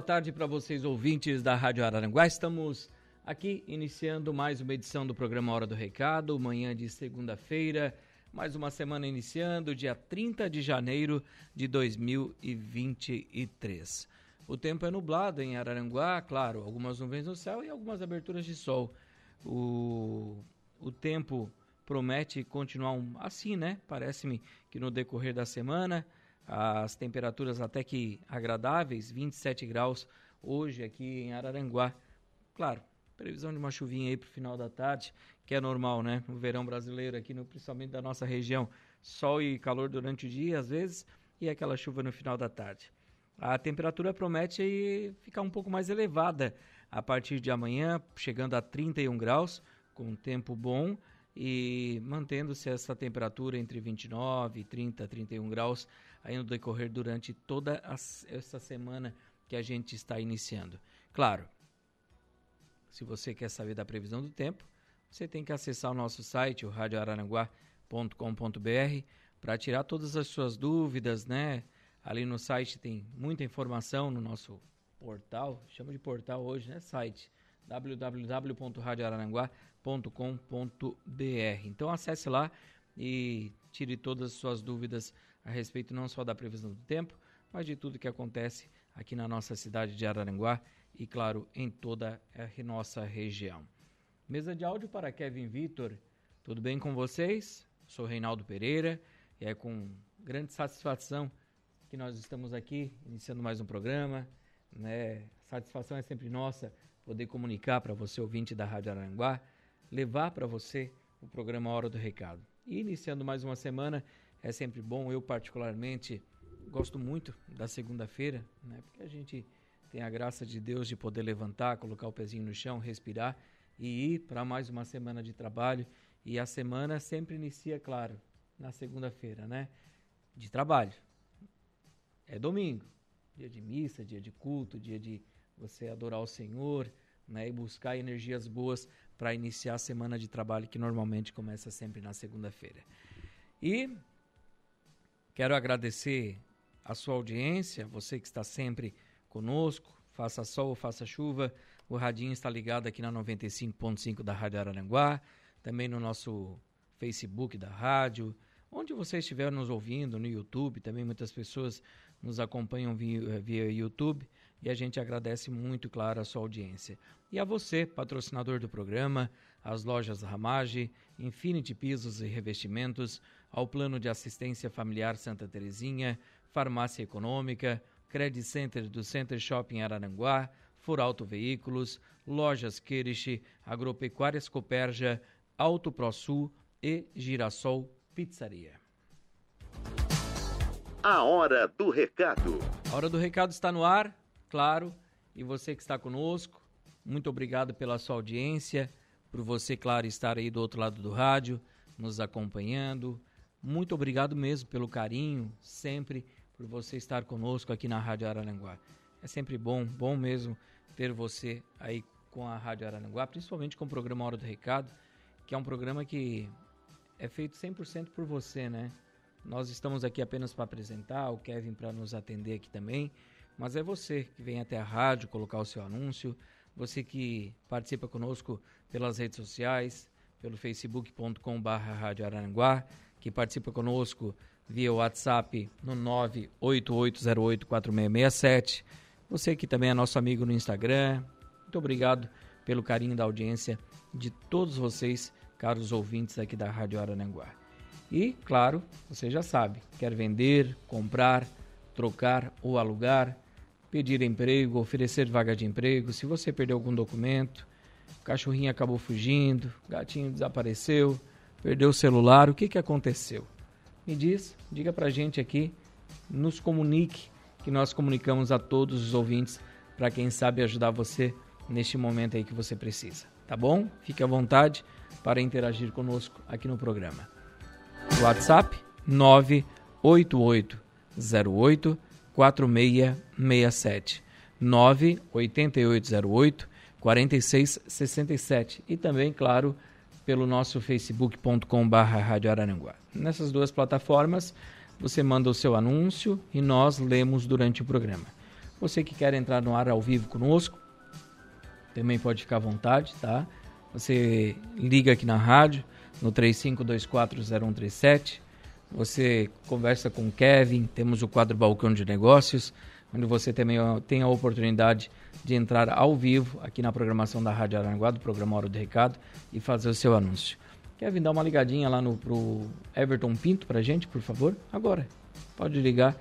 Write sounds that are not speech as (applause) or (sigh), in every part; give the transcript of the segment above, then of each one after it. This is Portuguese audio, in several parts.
Boa tarde para vocês ouvintes da Rádio Araranguá. Estamos aqui iniciando mais uma edição do programa Hora do Recado, manhã de segunda-feira, mais uma semana iniciando, dia 30 de janeiro de 2023. O tempo é nublado em Araranguá, claro, algumas nuvens no céu e algumas aberturas de sol. O, o tempo promete continuar um, assim, né? Parece-me que no decorrer da semana as temperaturas até que agradáveis, 27 graus hoje aqui em Araranguá. Claro, previsão de uma chuvinha aí para o final da tarde, que é normal, né? No verão brasileiro aqui, no, principalmente da nossa região, sol e calor durante o dia às vezes e aquela chuva no final da tarde. A temperatura promete ficar um pouco mais elevada a partir de amanhã, chegando a 31 graus, com tempo bom e mantendo-se essa temperatura entre 29, 30, 31 graus aí no decorrer durante toda essa semana que a gente está iniciando. Claro, se você quer saber da previsão do tempo, você tem que acessar o nosso site, o radioararanguá.com.br, para tirar todas as suas dúvidas, né? Ali no site tem muita informação no nosso portal, chama de portal hoje, né? Site www.radioararanguá.com.br. Então acesse lá e tire todas as suas dúvidas a respeito não só da previsão do tempo, mas de tudo que acontece aqui na nossa cidade de Araranguá e, claro, em toda a nossa região. Mesa de áudio para Kevin Vitor. Tudo bem com vocês? Sou Reinaldo Pereira e é com grande satisfação que nós estamos aqui iniciando mais um programa. Né? Satisfação é sempre nossa poder comunicar para você, ouvinte da Rádio Aranguá, levar para você o programa Hora do Recado. E iniciando mais uma semana, é sempre bom. Eu, particularmente, gosto muito da segunda-feira, né? Porque a gente tem a graça de Deus de poder levantar, colocar o pezinho no chão, respirar e ir para mais uma semana de trabalho. E a semana sempre inicia, claro, na segunda-feira, né? De trabalho. É domingo, dia de missa, dia de culto, dia de você adorar o Senhor, né? E buscar energias boas para iniciar a semana de trabalho que normalmente começa sempre na segunda-feira. E Quero agradecer a sua audiência, você que está sempre conosco, faça sol ou faça chuva, o radinho está ligado aqui na 95.5 da Rádio Araranguá, também no nosso Facebook da rádio, onde você estiver nos ouvindo, no YouTube, também muitas pessoas nos acompanham via, via YouTube e a gente agradece muito, claro, a sua audiência. E a você, patrocinador do programa, as lojas Ramage, Infinity Pisos e Revestimentos, ao Plano de Assistência Familiar Santa Terezinha, Farmácia Econômica, Credit Center do Center Shopping Araranguá, Furauto Veículos, Lojas Queriche, Agropecuárias Coperja, Auto ProSul e Girassol Pizzaria. A Hora do Recado. A Hora do Recado está no ar, claro, e você que está conosco, muito obrigado pela sua audiência, por você, claro, estar aí do outro lado do rádio, nos acompanhando, muito obrigado mesmo pelo carinho, sempre por você estar conosco aqui na Rádio Araranguá. É sempre bom, bom mesmo ter você aí com a Rádio Araranguá, principalmente com o programa Hora do Recado, que é um programa que é feito 100% por você, né? Nós estamos aqui apenas para apresentar, o Kevin para nos atender aqui também, mas é você que vem até a rádio colocar o seu anúncio, você que participa conosco pelas redes sociais, pelo facebook.com/rádio Araranguá, que participa conosco via WhatsApp no 988084667. Você que também é nosso amigo no Instagram. Muito obrigado pelo carinho da audiência de todos vocês, caros ouvintes aqui da Rádio Arananguá. E, claro, você já sabe, quer vender, comprar, trocar ou alugar, pedir emprego, oferecer vaga de emprego, se você perdeu algum documento, o cachorrinho acabou fugindo, o gatinho desapareceu, perdeu o celular, o que, que aconteceu? Me diz, diga pra gente aqui, nos comunique, que nós comunicamos a todos os ouvintes para quem sabe ajudar você neste momento aí que você precisa, tá bom? Fique à vontade para interagir conosco aqui no programa. WhatsApp 98808 4667 98808 4667 e também, claro, pelo nosso facebook.com.br. Nessas duas plataformas, você manda o seu anúncio e nós lemos durante o programa. Você que quer entrar no ar ao vivo conosco, também pode ficar à vontade, tá? Você liga aqui na rádio, no 35240137. Você conversa com o Kevin, temos o quadro Balcão de Negócios, onde você também tem a oportunidade de entrar ao vivo aqui na programação da Rádio Aranguá, do programa Hora do Recado, e fazer o seu anúncio. Kevin, dá uma ligadinha lá no pro Everton Pinto pra gente, por favor, agora. Pode ligar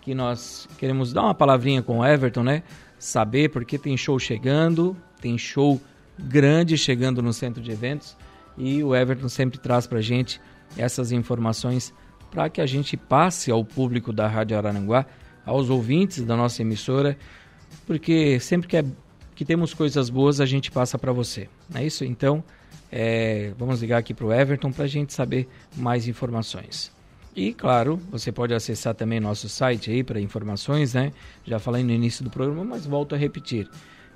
que nós queremos dar uma palavrinha com o Everton, né? Saber porque tem show chegando, tem show grande chegando no centro de eventos e o Everton sempre traz pra gente essas informações para que a gente passe ao público da Rádio Araranguá, aos ouvintes da nossa emissora, porque sempre que, é, que temos coisas boas a gente passa para você. Não é isso? Então, é, vamos ligar aqui para o Everton para a gente saber mais informações. E claro, você pode acessar também nosso site aí para informações, né? Já falei no início do programa, mas volto a repetir.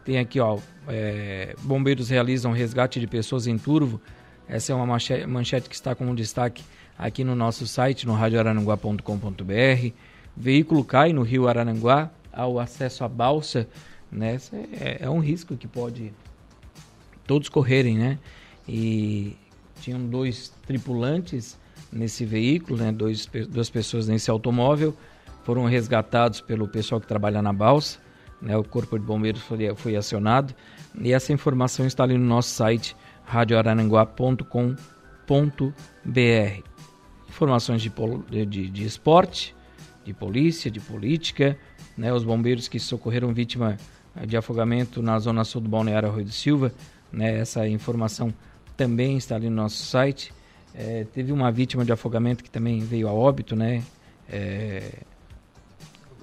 Tem aqui, ó, é, bombeiros realizam resgate de pessoas em turvo. Essa é uma manchete, que está como destaque aqui no nosso site, no radioarananguá.com.br. Veículo cai no rio Arananguá, ao acesso à balsa, né? É, é, um risco que pode todos correrem, né? E tinham dois tripulantes nesse veículo, né? Dois, duas pessoas nesse automóvel foram resgatados pelo pessoal que trabalha na balsa, né? O corpo de bombeiros foi, foi acionado e essa informação está ali no nosso site radioarananguá.com.br informações de, de, de esporte, de polícia, de política, né, os bombeiros que socorreram vítima de afogamento na zona sul do Balneário Arroio do Silva, né, essa informação também está ali no nosso site. É, teve uma vítima de afogamento que também veio a óbito, né? É,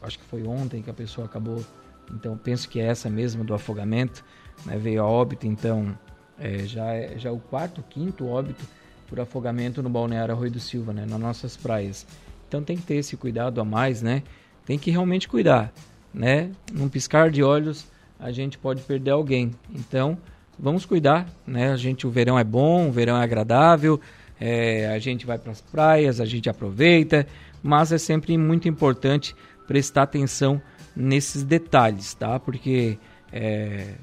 acho que foi ontem que a pessoa acabou. Então penso que é essa mesmo do afogamento, né, veio a óbito. Então é, já é já é o quarto, quinto óbito por afogamento no balneário Arroio do Silva, né, nas nossas praias. Então tem que ter esse cuidado a mais, né? Tem que realmente cuidar, né? Num piscar de olhos a gente pode perder alguém. Então vamos cuidar, né? A gente o verão é bom, o verão é agradável, é, a gente vai para as praias, a gente aproveita, mas é sempre muito importante prestar atenção nesses detalhes, tá? Porque é,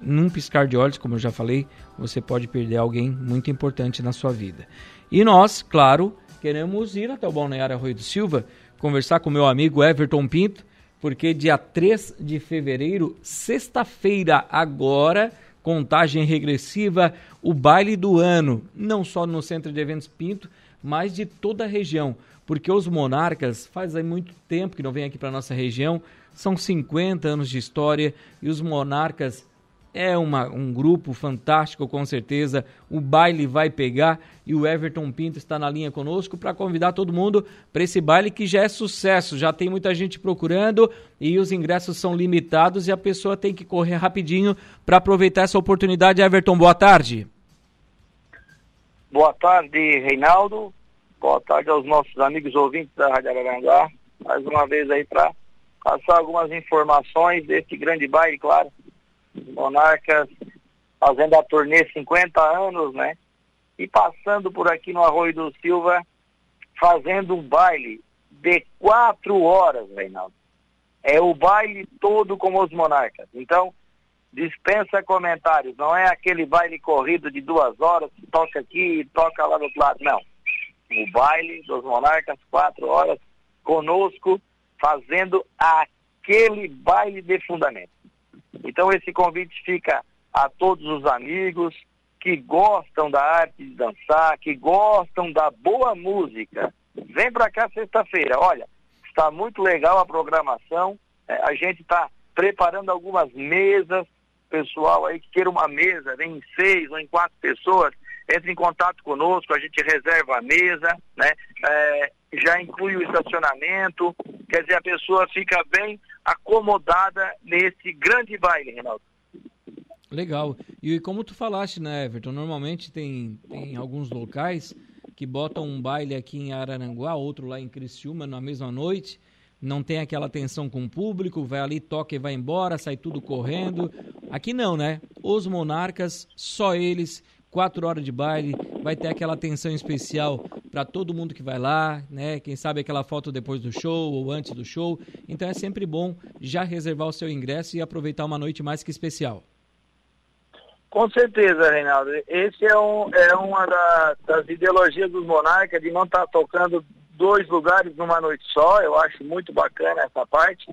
num piscar de olhos, como eu já falei, você pode perder alguém muito importante na sua vida. E nós, claro, queremos ir até o Balneário Arroio do Silva, conversar com meu amigo Everton Pinto, porque dia 3 de fevereiro, sexta-feira, agora, contagem regressiva, o baile do ano, não só no Centro de Eventos Pinto, mas de toda a região, porque os monarcas faz aí muito tempo que não vêm aqui para nossa região, são 50 anos de história e os monarcas é uma, um grupo fantástico, com certeza. O baile vai pegar e o Everton Pinto está na linha conosco para convidar todo mundo para esse baile que já é sucesso. Já tem muita gente procurando e os ingressos são limitados e a pessoa tem que correr rapidinho para aproveitar essa oportunidade. Everton, boa tarde. Boa tarde, Reinaldo. Boa tarde aos nossos amigos ouvintes da Rádio Araranguá. Mais uma vez aí para passar algumas informações desse grande baile, claro Monarcas fazendo a turnê 50 anos, né? E passando por aqui no Arroio do Silva, fazendo um baile de quatro horas, Reinaldo. É o baile todo com os monarcas. Então, dispensa comentários. Não é aquele baile corrido de duas horas, toca aqui e toca lá do outro lado. Não. O baile dos monarcas, quatro horas, conosco, fazendo aquele baile de fundamento. Então esse convite fica a todos os amigos que gostam da arte de dançar, que gostam da boa música. Vem para cá sexta-feira. Olha, está muito legal a programação. É, a gente está preparando algumas mesas. Pessoal aí que queira uma mesa, vem em seis ou em quatro pessoas. entre em contato conosco, a gente reserva a mesa, né? É, já inclui o estacionamento, quer dizer, a pessoa fica bem acomodada nesse grande baile, Reinaldo. Legal. E como tu falaste, né, Everton, normalmente tem, tem alguns locais que botam um baile aqui em Araranguá, outro lá em Criciúma na mesma noite, não tem aquela tensão com o público, vai ali, toca e vai embora, sai tudo correndo. Aqui não, né? Os monarcas, só eles, quatro horas de baile, vai ter aquela atenção especial para todo mundo que vai lá, né? Quem sabe aquela foto depois do show ou antes do show. Então é sempre bom já reservar o seu ingresso e aproveitar uma noite mais que especial. Com certeza, Reinaldo. Esse é, um, é uma da, das ideologias dos monarcas de não estar tá tocando dois lugares numa noite só. Eu acho muito bacana essa parte.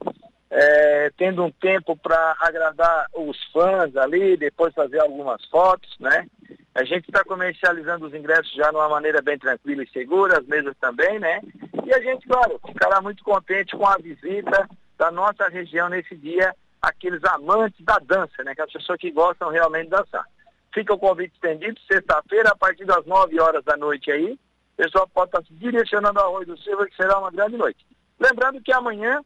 É, tendo um tempo para agradar os fãs ali, depois fazer algumas fotos, né? A gente está comercializando os ingressos já de uma maneira bem tranquila e segura, as mesas também, né? E a gente, claro, ficará muito contente com a visita da nossa região nesse dia aqueles amantes da dança, né? Aquelas pessoas que gostam realmente de dançar. Fica o convite estendido, sexta-feira, a partir das 9 horas da noite aí. O pessoal pode estar se direcionando ao Arroio do Silva, que será uma grande noite. Lembrando que amanhã,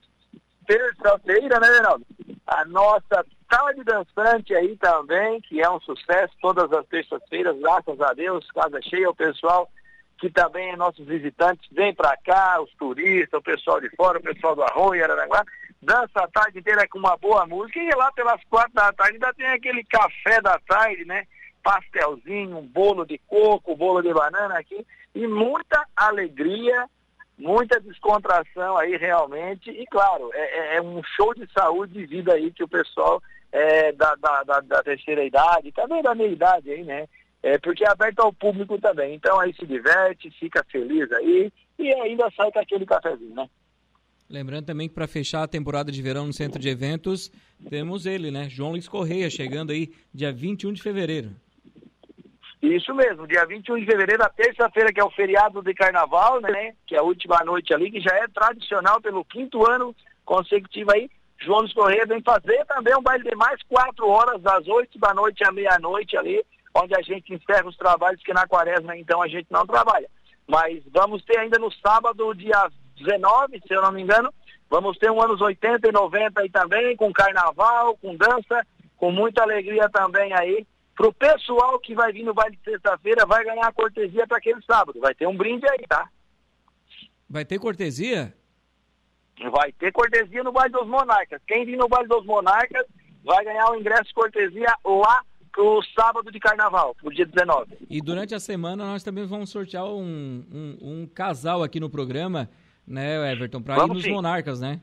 terça-feira, né, Reinaldo? A nossa tarde dançante aí também, que é um sucesso, todas as terças-feiras, graças a Deus, casa cheia, o pessoal que também é nossos visitantes, vem para cá, os turistas, o pessoal de fora, o pessoal do Arroio, Araranguá, dança a tarde inteira com uma boa música e lá pelas quatro da tarde ainda tem aquele café da tarde, né? Pastelzinho, um bolo de coco, bolo de banana aqui e muita alegria, muita descontração aí realmente e claro, é, é, é um show de saúde de vida aí que o pessoal é, da, da, da, da terceira idade, também da meia idade aí, né? É, porque é aberto ao público também. Então aí se diverte, fica feliz aí e ainda sai com aquele cafezinho, né? Lembrando também que para fechar a temporada de verão no centro de eventos, temos ele, né? João Luiz Correia, chegando aí dia 21 de fevereiro. Isso mesmo, dia 21 de fevereiro, a terça-feira, que é o feriado de carnaval, né? Que é a última noite ali, que já é tradicional pelo quinto ano consecutivo aí. João Correia vem fazer também um baile de mais quatro horas, das oito da noite à meia-noite ali, onde a gente encerra os trabalhos, que na quaresma então a gente não trabalha. Mas vamos ter ainda no sábado, dia 19, se eu não me engano. Vamos ter um anos 80 e 90 aí também, com carnaval, com dança, com muita alegria também aí. Pro pessoal que vai vir no baile de sexta-feira, vai ganhar cortesia para aquele sábado. Vai ter um brinde aí, tá? Vai ter cortesia? Vai ter cortesia no baile dos Monarcas. Quem vir no baile dos Monarcas vai ganhar o ingresso de cortesia lá pro sábado de carnaval, pro dia 19. E durante a semana nós também vamos sortear um, um, um casal aqui no programa né, Everton, para ir nos sim. Monarcas, né?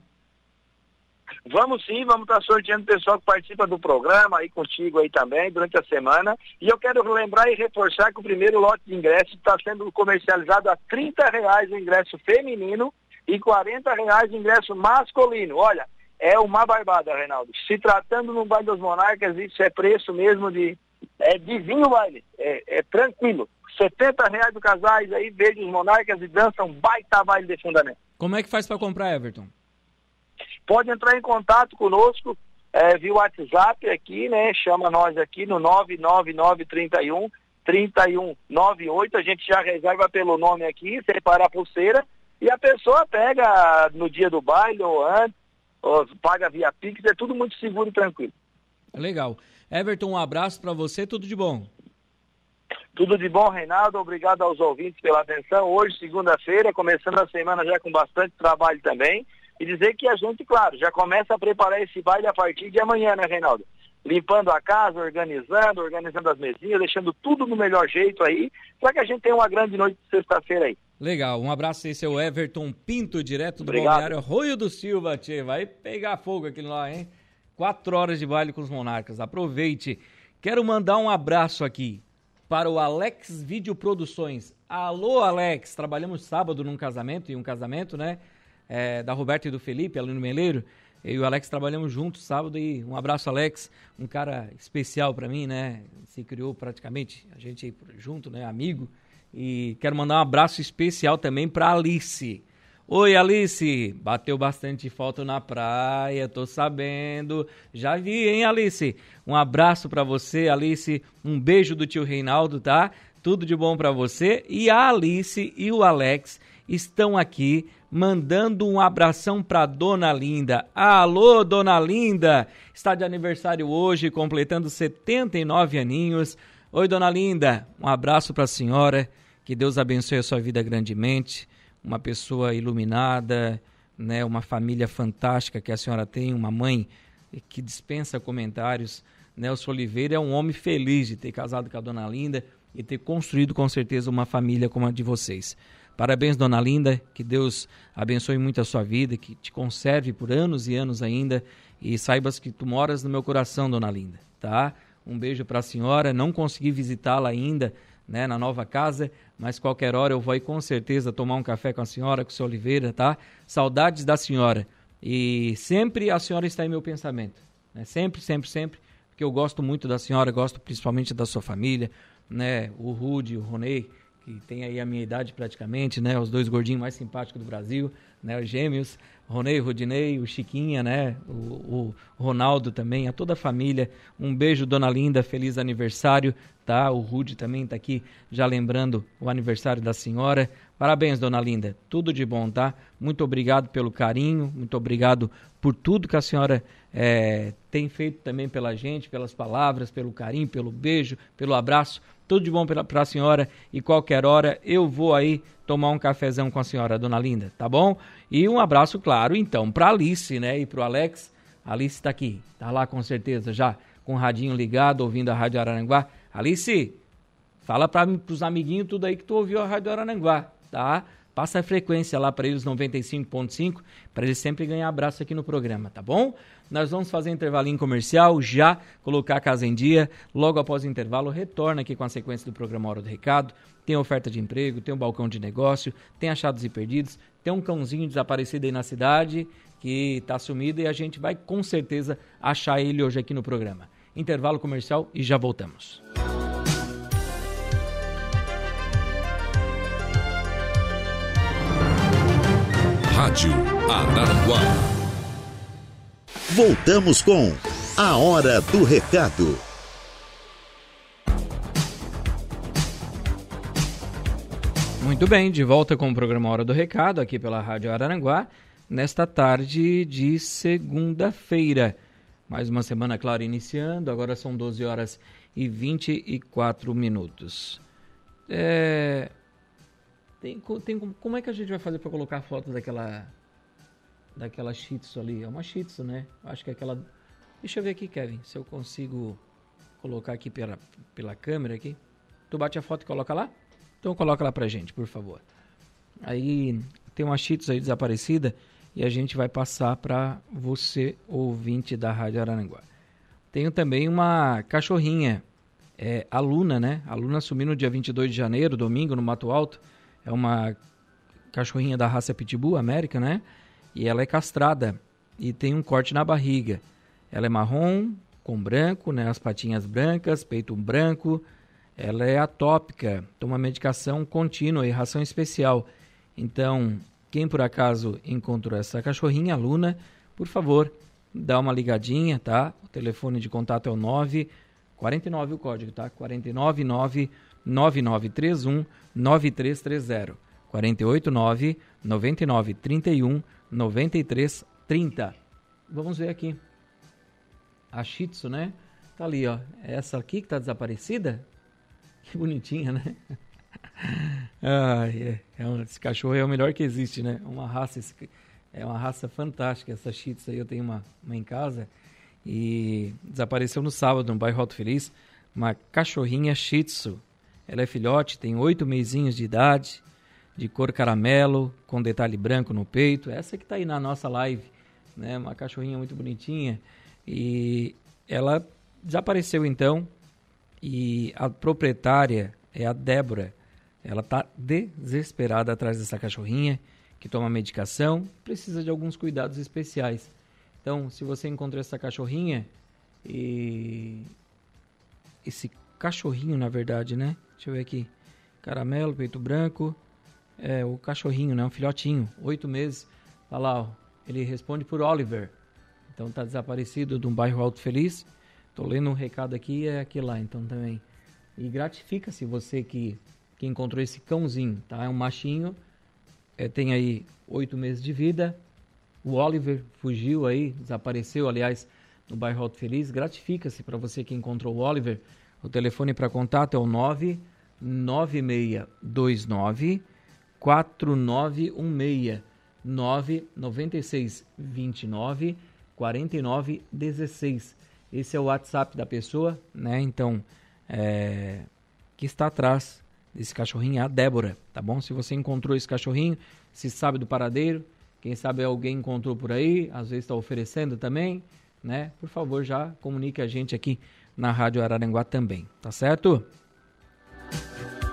Vamos sim, vamos estar tá sorteando o pessoal que participa do programa aí contigo aí também durante a semana. E eu quero lembrar e reforçar que o primeiro lote de ingressos está sendo comercializado a 30 reais o ingresso feminino e 40 reais o ingresso masculino. Olha, é uma barbada, Reinaldo. Se tratando no baile dos Monarcas, isso é preço mesmo de. É divinho baile. É, é tranquilo. 70 reais do casais aí, verde os monarcas e dançam um baita baile de fundamento. Como é que faz para comprar, Everton? Pode entrar em contato conosco é, via WhatsApp aqui, né? Chama nós aqui no 99931 3198. A gente já reserva pelo nome aqui, separa a pulseira. E a pessoa pega no dia do baile ou antes, ou paga via Pix, é tudo muito seguro e tranquilo. Legal. Everton, um abraço para você, tudo de bom. Tudo de bom, Reinaldo. Obrigado aos ouvintes pela atenção. Hoje, segunda-feira, começando a semana já com bastante trabalho também. E dizer que a gente, claro, já começa a preparar esse baile a partir de amanhã, né, Reinaldo? Limpando a casa, organizando, organizando as mesinhas, deixando tudo no melhor jeito aí, para que a gente tenha uma grande noite de sexta-feira aí. Legal, um abraço. Esse é o Everton Pinto, direto do Obrigado. Balneário Arroio do Silva, tchê. Vai pegar fogo aquilo lá, hein? Quatro horas de baile com os monarcas. Aproveite. Quero mandar um abraço aqui para o Alex Vídeo Produções. Alô, Alex! Trabalhamos sábado num casamento, e um casamento, né? É, da Roberta e do Felipe, ali no Meleiro. Eu e o Alex trabalhamos juntos sábado e um abraço, Alex. Um cara especial para mim, né? Se criou praticamente, a gente junto, né? Amigo. E quero mandar um abraço especial também para Alice. Oi, Alice. Bateu bastante foto na praia, tô sabendo. Já vi, hein, Alice? Um abraço para você, Alice. Um beijo do tio Reinaldo, tá? Tudo de bom para você. E a Alice e o Alex estão aqui mandando um abração para Dona Linda. Alô, Dona Linda! Está de aniversário hoje, completando 79 aninhos. Oi, Dona Linda. Um abraço para a senhora. Que Deus abençoe a sua vida grandemente uma pessoa iluminada, né, uma família fantástica que a senhora tem, uma mãe que dispensa comentários. Nelson Oliveira é um homem feliz de ter casado com a dona Linda e ter construído com certeza uma família como a de vocês. Parabéns, dona Linda, que Deus abençoe muito a sua vida, que te conserve por anos e anos ainda e saibas que tu moras no meu coração, dona Linda, tá? Um beijo para a senhora, não consegui visitá-la ainda, né, na nova casa, mas qualquer hora eu vou aí com certeza tomar um café com a senhora, com o seu Oliveira, tá? Saudades da senhora. E sempre a senhora está em meu pensamento, né? Sempre, sempre, sempre, porque eu gosto muito da senhora, gosto principalmente da sua família, né? O Rude, o Ronei, que tem aí a minha idade praticamente, né? Os dois gordinhos mais simpáticos do Brasil, né? Os gêmeos, Ronei, Rudinei, o Chiquinha, né? O, o, Ronaldo também, a toda a família. Um beijo, Dona Linda, feliz aniversário, tá? O Rude também está aqui já lembrando o aniversário da senhora. Parabéns, Dona Linda. Tudo de bom, tá? Muito obrigado pelo carinho, muito obrigado por tudo que a senhora é, tem feito também pela gente, pelas palavras, pelo carinho, pelo beijo, pelo abraço. Tudo de bom para a senhora e qualquer hora eu vou aí tomar um cafezão com a senhora, dona Linda, tá bom? E um abraço, claro, então, para Alice, né? E para o Alex. Alice está aqui, tá lá com certeza já, com o radinho ligado, ouvindo a Rádio Araranguá. Alice, fala para os amiguinhos tudo aí que tu ouviu a Rádio Araranguá, tá? Passa a frequência lá para eles 95.5, para eles sempre ganhar abraço aqui no programa, tá bom? Nós vamos fazer intervalinho comercial, já colocar a casa em dia. Logo após o intervalo, retorna aqui com a sequência do programa Hora do Recado. Tem oferta de emprego, tem um balcão de negócio, tem achados e perdidos, tem um cãozinho desaparecido aí na cidade que está sumido e a gente vai com certeza achar ele hoje aqui no programa. Intervalo comercial e já voltamos. Rádio Araranguá. Voltamos com A Hora do Recado. Muito bem, de volta com o programa Hora do Recado, aqui pela Rádio Araranguá, nesta tarde de segunda-feira. Mais uma semana, claro, iniciando, agora são 12 horas e 24 minutos. É, tem, tem, como é que a gente vai fazer para colocar a foto daquela daquela Shih Tzu ali? É uma Shih Tzu, né? Acho que é aquela... Deixa eu ver aqui, Kevin, se eu consigo colocar aqui pela, pela câmera aqui. Tu bate a foto e coloca lá? Então coloca lá pra gente, por favor. Aí tem uma Tzu aí desaparecida e a gente vai passar para você, ouvinte da Rádio Araranguá. Tenho também uma cachorrinha, é, a Luna, né? A Luna sumiu no dia 22 de janeiro, domingo, no Mato Alto é uma cachorrinha da raça Pitbull América, né? E ela é castrada e tem um corte na barriga. Ela é marrom com branco, né? As patinhas brancas, peito branco. Ela é atópica, toma medicação contínua e ração especial. Então, quem por acaso encontrou essa cachorrinha, Luna, por favor, dá uma ligadinha, tá? O telefone de contato é o 9 49 o código, tá? 499 9931 9330 489 9931 9330. Vamos ver aqui. A Shih Tzu, né? Tá ali, ó. Essa aqui que tá desaparecida. (laughs) Que bonitinha, né? (laughs) ah, é, é um, esse cachorro é o melhor que existe, né? Uma raça, é uma raça fantástica. Essa Shih Tzu aí eu tenho uma, uma em casa e desapareceu no sábado no bairro Alto Feliz. Uma cachorrinha Shih Tzu ela é filhote, tem oito meizinhos de idade, de cor caramelo, com detalhe branco no peito. Essa que está aí na nossa live, né? Uma cachorrinha muito bonitinha. E ela desapareceu então. E a proprietária é a Débora. Ela está desesperada atrás dessa cachorrinha que toma medicação, precisa de alguns cuidados especiais. Então, se você encontrou essa cachorrinha e esse cachorrinho, na verdade, né? Deixa eu ver aqui. Caramelo, peito branco. é, o cachorrinho, né? Um filhotinho, oito meses. Tá lá, ó, ele responde por Oliver. Então tá desaparecido de um bairro Alto Feliz. Tô lendo um recado aqui, é aqui lá, então também. E gratifica-se você que, que encontrou esse cãozinho, tá? É um machinho, é, tem aí oito meses de vida. O Oliver fugiu aí, desapareceu, aliás, no bairro Alto Feliz. Gratifica-se para você que encontrou o Oliver. O telefone para contato é o 99629 4916 996 29 49 16. Esse é o WhatsApp da pessoa, né? Então, é, que está atrás desse cachorrinho a Débora, tá bom? Se você encontrou esse cachorrinho, se sabe do paradeiro, quem sabe alguém encontrou por aí, às vezes está oferecendo também, né? Por favor, já comunique a gente aqui na Rádio Araranguá também, tá certo?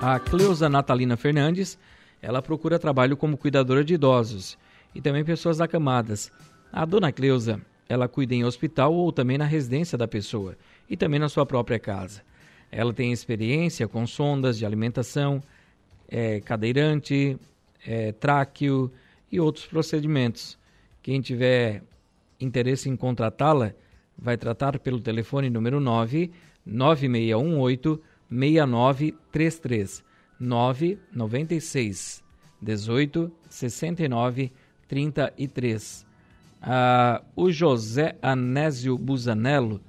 A Cleusa Natalina Fernandes, ela procura trabalho como cuidadora de idosos e também pessoas acamadas. A dona Cleusa ela cuida em hospital ou também na residência da pessoa e também na sua própria casa. Ela tem experiência com sondas de alimentação, é, cadeirante, é, tráqueo e outros procedimentos. Quem tiver interesse em contratá-la, vai tratar pelo telefone número 9 9618 6933 996 18 69 33 ah, o José Anésio Busanello,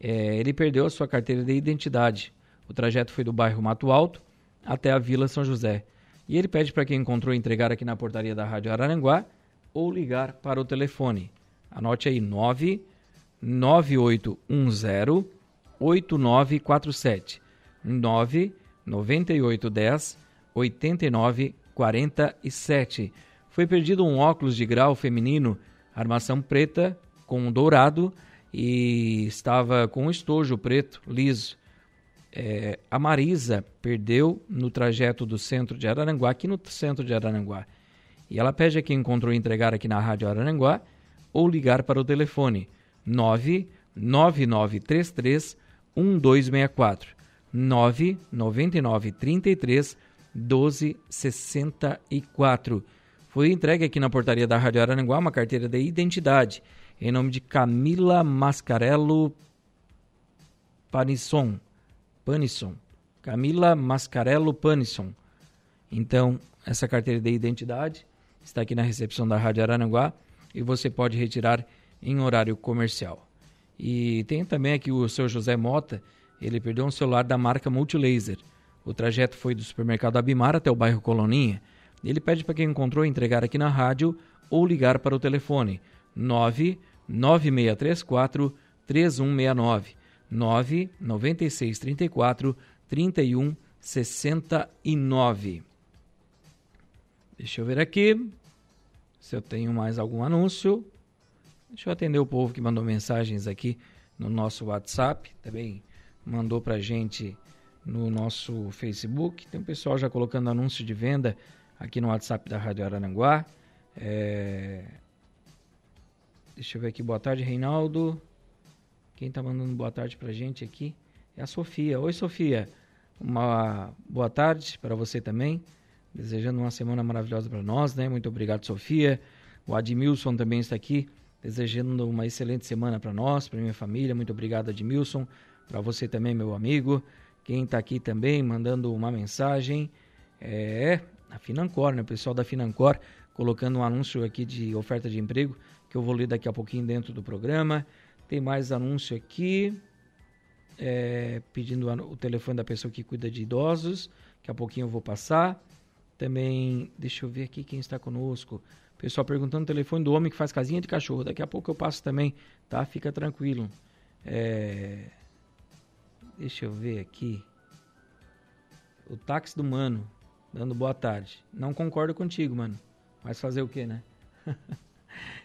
é, ele perdeu a sua carteira de identidade. O trajeto foi do bairro Mato Alto até a Vila São José. E ele pede para quem encontrou entregar aqui na portaria da Rádio Araranguá ou ligar para o telefone. Anote aí, 99810 8947 99810 8947. Foi perdido um óculos de grau feminino armação preta com dourado e estava com um estojo preto liso. É, a Marisa perdeu no trajeto do centro de Araranguá, aqui no centro de Araranguá. E ela pede a quem encontrou entregar aqui na Rádio Araranguá ou ligar para o telefone 99933 1264 99933 1264 foi entregue aqui na portaria da Rádio Araranguá uma carteira de identidade em nome de Camila Mascarello Panisson. Panisson. Camila Mascarello Panisson. Então, essa carteira de identidade está aqui na recepção da Rádio Araranguá e você pode retirar em horário comercial. E tem também aqui o seu José Mota, ele perdeu um celular da marca Multilaser. O trajeto foi do supermercado Abimar até o bairro Coloninha. Ele pede para quem encontrou entregar aqui na rádio ou ligar para o telefone 99634 3169 99634 3169. Deixa eu ver aqui se eu tenho mais algum anúncio. Deixa eu atender o povo que mandou mensagens aqui no nosso WhatsApp, também mandou para gente no nosso Facebook. Tem um pessoal já colocando anúncio de venda aqui no WhatsApp da Rádio Arananguá. É... Deixa eu ver aqui. Boa tarde, Reinaldo. Quem está mandando boa tarde para gente aqui é a Sofia. Oi, Sofia. Uma boa tarde para você também. Desejando uma semana maravilhosa para nós, né? Muito obrigado, Sofia. O Admilson também está aqui, desejando uma excelente semana para nós, para minha família. Muito obrigado, Admilson. Para você também, meu amigo. Quem está aqui também mandando uma mensagem é a Financor, né? O pessoal da Financor colocando um anúncio aqui de oferta de emprego que eu vou ler daqui a pouquinho dentro do programa. Tem mais anúncio aqui, é, pedindo o telefone da pessoa que cuida de idosos. Daqui a pouquinho eu vou passar. Também, deixa eu ver aqui quem está conosco. Pessoal perguntando o telefone do homem que faz casinha de cachorro. Daqui a pouco eu passo também, tá? Fica tranquilo. É... Deixa eu ver aqui. O táxi do mano dando boa tarde. Não concordo contigo, mano. Mas fazer o quê, né? (laughs)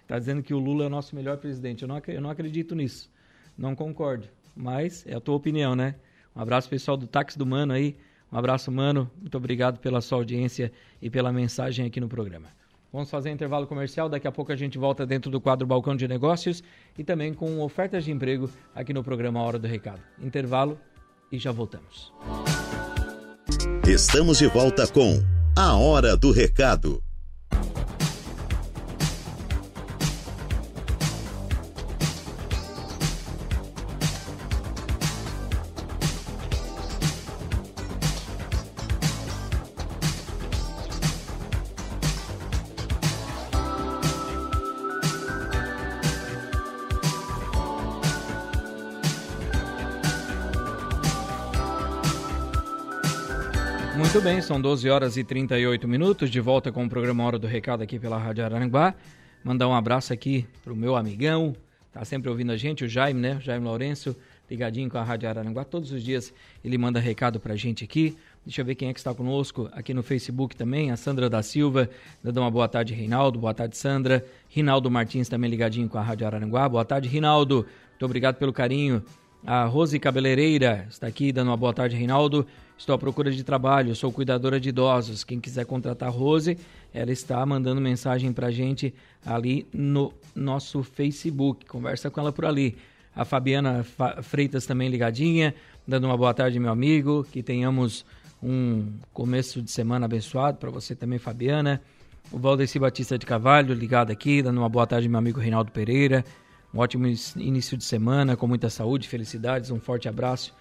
tá dizendo que o Lula é o nosso melhor presidente. Eu não, eu não acredito nisso. Não concordo. Mas é a tua opinião, né? Um abraço pessoal do Táxi do Mano aí. Um abraço, mano. Muito obrigado pela sua audiência e pela mensagem aqui no programa. Vamos fazer intervalo comercial. Daqui a pouco a gente volta dentro do quadro Balcão de Negócios e também com ofertas de emprego aqui no programa Hora do Recado. Intervalo e já voltamos. Estamos de volta com A hora do recado. São 12 horas e 38 minutos, de volta com o programa Hora do Recado aqui pela Rádio Araranguá. Mandar um abraço aqui pro meu amigão, tá sempre ouvindo a gente, o Jaime, né? O Jaime Lourenço, ligadinho com a Rádio Araranguá. Todos os dias ele manda recado pra gente aqui. Deixa eu ver quem é que está conosco aqui no Facebook também. A Sandra da Silva, dando uma boa tarde, Reinaldo. Boa tarde, Sandra. Rinaldo Martins também ligadinho com a Rádio Araranguá. Boa tarde, Rinaldo. Muito obrigado pelo carinho. A Rose Cabeleireira está aqui dando uma boa tarde, Reinaldo. Estou à procura de trabalho, sou cuidadora de idosos. Quem quiser contratar a Rose, ela está mandando mensagem para a gente ali no nosso Facebook. Conversa com ela por ali. A Fabiana Freitas também ligadinha, dando uma boa tarde, meu amigo. Que tenhamos um começo de semana abençoado para você também, Fabiana. O Valdeci Batista de Cavalho ligado aqui, dando uma boa tarde, meu amigo Reinaldo Pereira. Um ótimo início de semana, com muita saúde, felicidades. Um forte abraço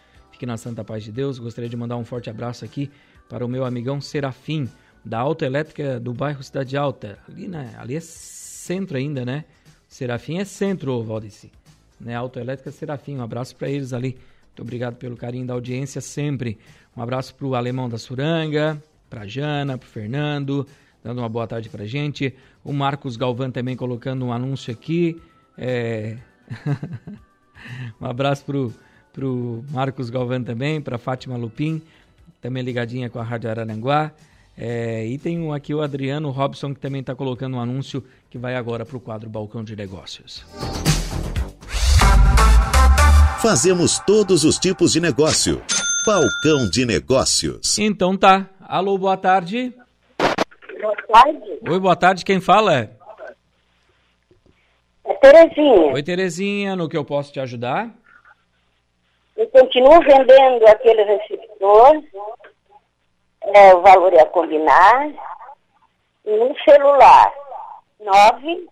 Fique na santa paz de Deus. Gostaria de mandar um forte abraço aqui para o meu amigão Serafim, da Autoelétrica do bairro Cidade Alta. Ali, né? Ali é centro ainda, né? Serafim é centro, Valdeci. Né? Autoelétrica Serafim. Um abraço para eles ali. Muito obrigado pelo carinho da audiência sempre. Um abraço para o Alemão da Suranga, para Jana, para Fernando, dando uma boa tarde para gente. O Marcos Galvão também colocando um anúncio aqui. É... (laughs) um abraço para para o Marcos Galvão também, para Fátima Lupin, também ligadinha com a Rádio Araranguá. É, e tem aqui o Adriano Robson que também está colocando um anúncio que vai agora para o quadro Balcão de Negócios. Fazemos todos os tipos de negócio. Balcão de Negócios. Então tá. Alô, boa tarde. Boa tarde. Oi, boa tarde. Quem fala? É Terezinha. Oi, Terezinha. No que eu posso te ajudar? Eu continuo vendendo aquele receptor, é, o valor é a combinar, e um celular, 9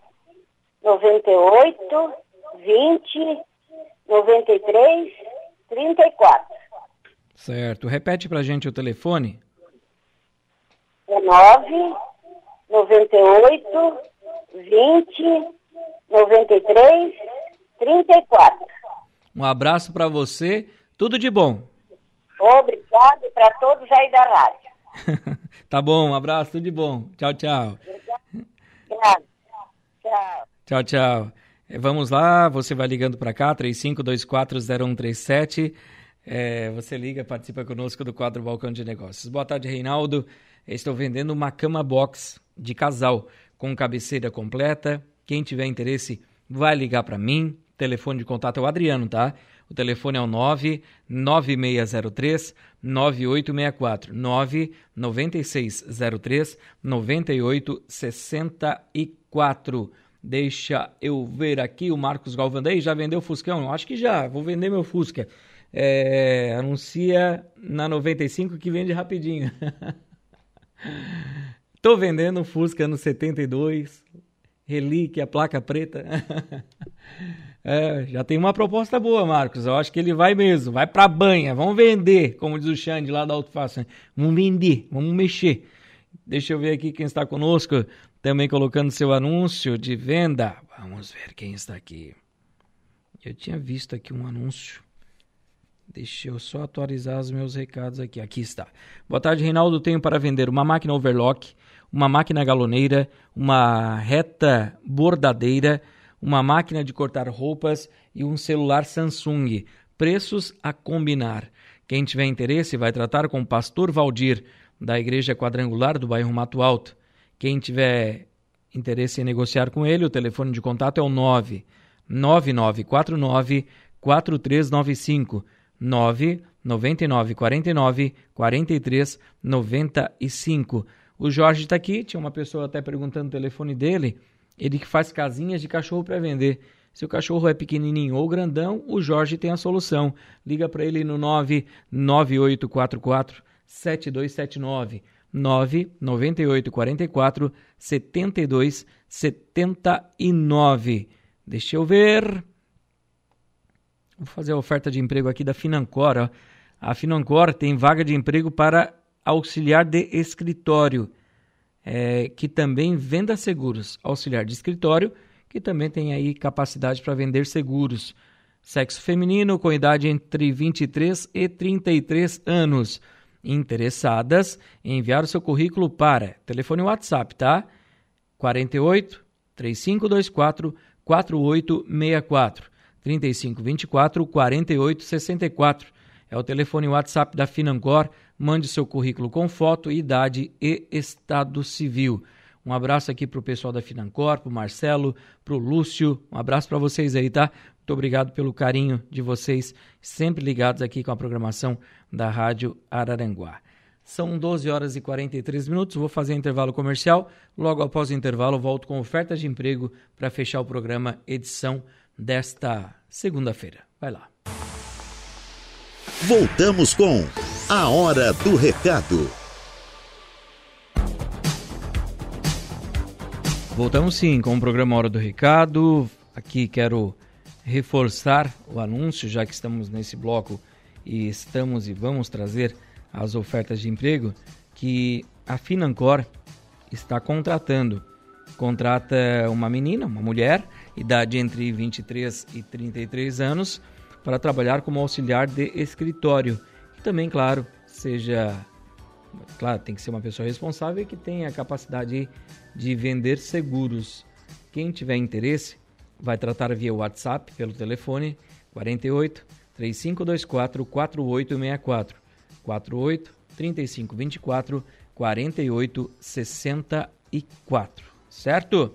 98 20 93 34. Certo. Repete pra gente o telefone. É 9 98 20 93 34. Um abraço para você, tudo de bom. Obrigado para todos aí da rádio. (laughs) tá bom, um abraço, tudo de bom. Tchau, tchau. Obrigado. Tchau. Tchau, tchau. É, vamos lá, você vai ligando para cá, 35240137. É, você liga, participa conosco do quadro Balcão de Negócios. Boa tarde, Reinaldo. Estou vendendo uma cama box de casal com cabeceira completa. Quem tiver interesse, vai ligar para mim telefone de contato é o Adriano, tá? O telefone é o 99603 9864 99603 9864. Deixa eu ver aqui o Marcos Galvandei já vendeu o Fuscão? Acho que já, vou vender meu Fusca. É, anuncia na 95 que vende rapidinho. (laughs) Tô vendendo o Fusca no 72, relíquia, placa preta. (laughs) É, já tem uma proposta boa, Marcos. Eu acho que ele vai mesmo, vai pra banha. Vamos vender, como diz o Xande lá da Autofação. Vamos vender, vamos mexer. Deixa eu ver aqui quem está conosco, também colocando seu anúncio de venda. Vamos ver quem está aqui. Eu tinha visto aqui um anúncio. Deixa eu só atualizar os meus recados aqui. Aqui está. Boa tarde, Reinaldo. Tenho para vender uma máquina overlock, uma máquina galoneira, uma reta bordadeira uma máquina de cortar roupas e um celular Samsung. Preços a combinar. Quem tiver interesse vai tratar com o pastor Valdir, da Igreja Quadrangular do bairro Mato Alto. Quem tiver interesse em negociar com ele, o telefone de contato é o 9 9949 4395 9 9949 4395. O Jorge está aqui, tinha uma pessoa até perguntando o telefone dele. Ele que faz casinhas de cachorro para vender. Se o cachorro é pequenininho ou grandão, o Jorge tem a solução. Liga para ele no 99844 7279. 99844 7279. Deixa eu ver. Vou fazer a oferta de emprego aqui da Financor. Ó. A Financor tem vaga de emprego para auxiliar de escritório, é, que também venda seguros. Auxiliar de escritório, que também tem aí capacidade para vender seguros. Sexo feminino com idade entre 23 e 33 anos. Interessadas em enviar o seu currículo para telefone WhatsApp, tá? 48 3524 4864 3524 4864. É o telefone WhatsApp da Financor. Mande seu currículo com foto, idade e estado civil. Um abraço aqui para o pessoal da Financor, para o Marcelo, para o Lúcio. Um abraço para vocês aí, tá? Muito obrigado pelo carinho de vocês, sempre ligados aqui com a programação da Rádio Araranguá. São 12 horas e 43 minutos. Vou fazer intervalo comercial. Logo após o intervalo, volto com ofertas de emprego para fechar o programa edição desta segunda-feira. Vai lá. Voltamos com a Hora do Recado. Voltamos sim com o programa Hora do Recado. Aqui quero reforçar o anúncio, já que estamos nesse bloco e estamos e vamos trazer as ofertas de emprego, que a Financor está contratando. Contrata uma menina, uma mulher, idade entre 23 e 33 anos, para trabalhar como auxiliar de escritório. E também, claro, seja. Claro, tem que ser uma pessoa responsável e que tenha a capacidade de vender seguros. Quem tiver interesse, vai tratar via WhatsApp pelo telefone 48 3524 4864 48 3524 4864, certo?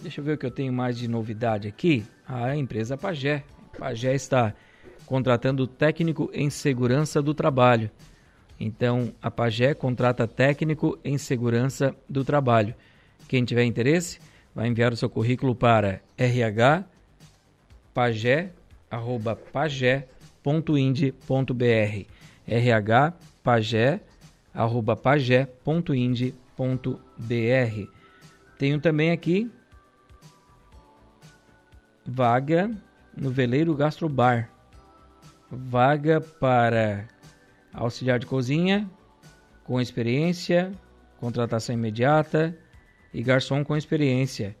Deixa eu ver o que eu tenho mais de novidade aqui. A empresa Pagé. Pagé está contratando técnico em segurança do trabalho. Então, a Pagé contrata técnico em segurança do trabalho. Quem tiver interesse, vai enviar o seu currículo para rh pagé@pagé.ind.br rhpagé@pagé.ind.br. Tenho também aqui vaga no Veleiro Gastrobar. Vaga para auxiliar de cozinha com experiência, contratação imediata e garçom com experiência.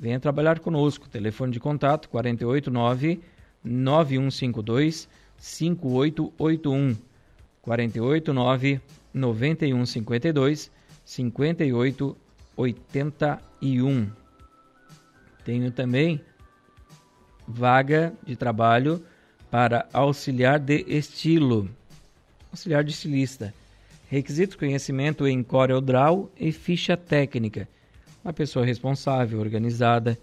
Venha trabalhar conosco. Telefone de contato 489 9152 5881 489 9152 5881. Tenho também vaga de trabalho para auxiliar de estilo, auxiliar de estilista. Requisitos: conhecimento em CorelDRAW e ficha técnica. Uma pessoa responsável, organizada.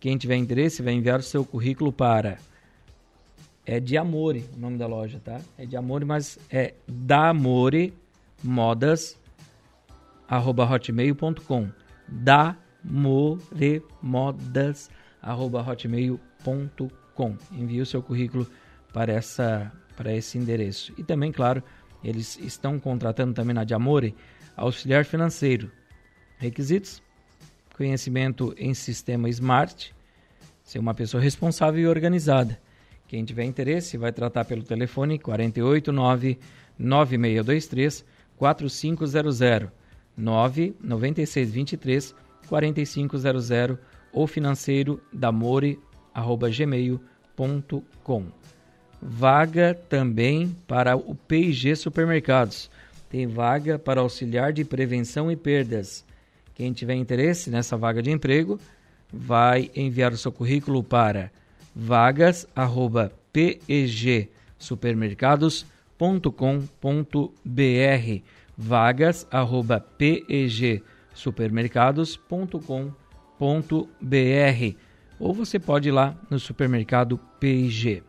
Quem tiver interesse vai enviar o seu currículo para é de Amore, o nome da loja, tá? É de Amore, mas é da Amore Modas arroba hotmail.com da moremodas arroba hotmail.com envie o seu currículo para essa para esse endereço e também claro eles estão contratando também na Diamore auxiliar financeiro requisitos conhecimento em sistema smart ser uma pessoa responsável e organizada quem tiver interesse vai tratar pelo telefone 489 9623 4500 99623 4500 ou financeiro damore@gmail.com. Vaga também para o PIG Supermercados. Tem vaga para auxiliar de prevenção e perdas. Quem tiver interesse nessa vaga de emprego, vai enviar o seu currículo para vagas@pegsupermercados.com.br vagas@pegsupermercados.com.br ou você pode ir lá no supermercado PIG.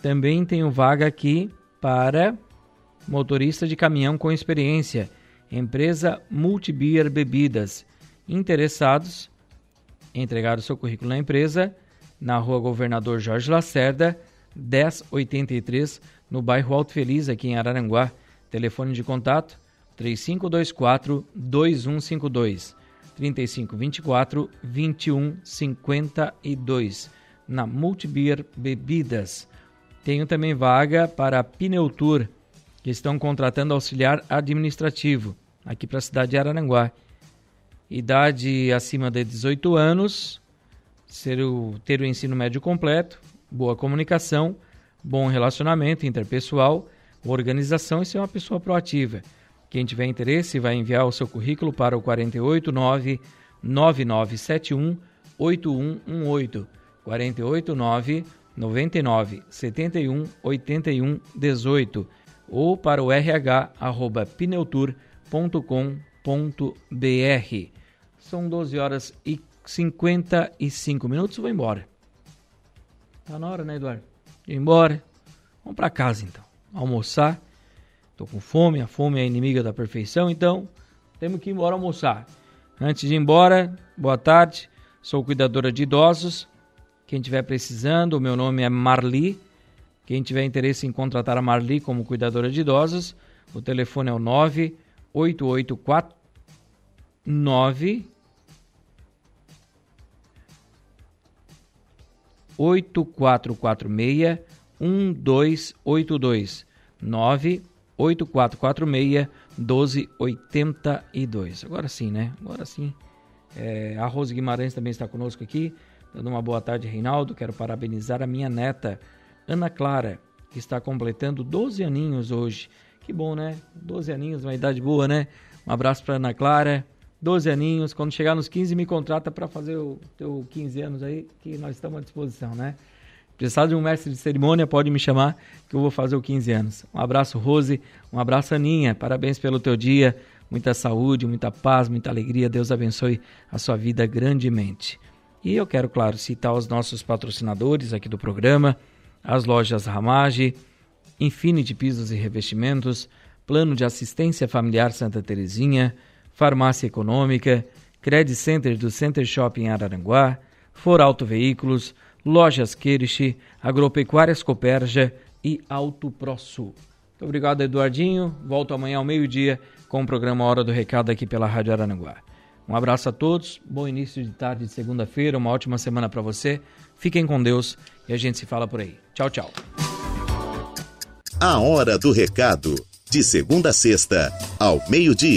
Também tenho vaga aqui para motorista de caminhão com experiência, empresa Multibeer Bebidas. Interessados, entregar o seu currículo na empresa na rua Governador Jorge Lacerda, 1083, no bairro Alto Feliz, aqui em Araranguá. Telefone de contato 3524 2152 3524 2152 na Multibeer Bebidas. Tenho também vaga para Pneutur, que estão contratando auxiliar administrativo aqui para a cidade de Araranguá. Idade acima de 18 anos, ser o, ter o ensino médio completo, boa comunicação, bom relacionamento interpessoal, organização e ser uma pessoa proativa. Quem tiver interesse vai enviar o seu currículo para o 489 9971 8118 489 99 71 81 18 ou para o rh arroba pneutur.com.br. São 12 horas e 55 minutos. Vou embora. Tá na hora, né, Eduardo? Ir embora. Vamos para casa então. Almoçar. Tô com fome, a fome é inimiga da perfeição, então temos que ir embora almoçar. Antes de ir embora, boa tarde. Sou cuidadora de idosos. Quem estiver precisando, o meu nome é Marli. Quem tiver interesse em contratar a Marli como cuidadora de idosos, o telefone é o 9884 9 8446 1282 98446 1282. Agora sim, né? Agora sim. É, a Rose Guimarães também está conosco aqui, dando uma boa tarde, Reinaldo. Quero parabenizar a minha neta, Ana Clara, que está completando 12 aninhos hoje. Que bom, né? 12 aninhos, uma idade boa, né? Um abraço para Ana Clara. 12 aninhos, quando chegar nos 15 me contrata para fazer o teu 15 anos aí, que nós estamos à disposição, né? Precisar de um mestre de cerimônia, pode me chamar que eu vou fazer o 15 anos. Um abraço, Rose. Um abraço, Aninha. Parabéns pelo teu dia. Muita saúde, muita paz, muita alegria. Deus abençoe a sua vida grandemente. E eu quero, claro, citar os nossos patrocinadores aqui do programa, as lojas Ramage, Infinity Pisos e Revestimentos, Plano de Assistência Familiar Santa Terezinha, Farmácia Econômica, Credit Center do Center Shopping Araranguá, For Auto Veículos, Lojas Queriche, Agropecuárias Coperja e Auto ProSul. Muito obrigado, Eduardinho. Volto amanhã ao meio-dia com o programa Hora do Recado aqui pela Rádio Araranguá. Um abraço a todos, bom início de tarde de segunda-feira, uma ótima semana para você. Fiquem com Deus e a gente se fala por aí. Tchau, tchau. A Hora do Recado, de segunda a sexta, ao meio-dia.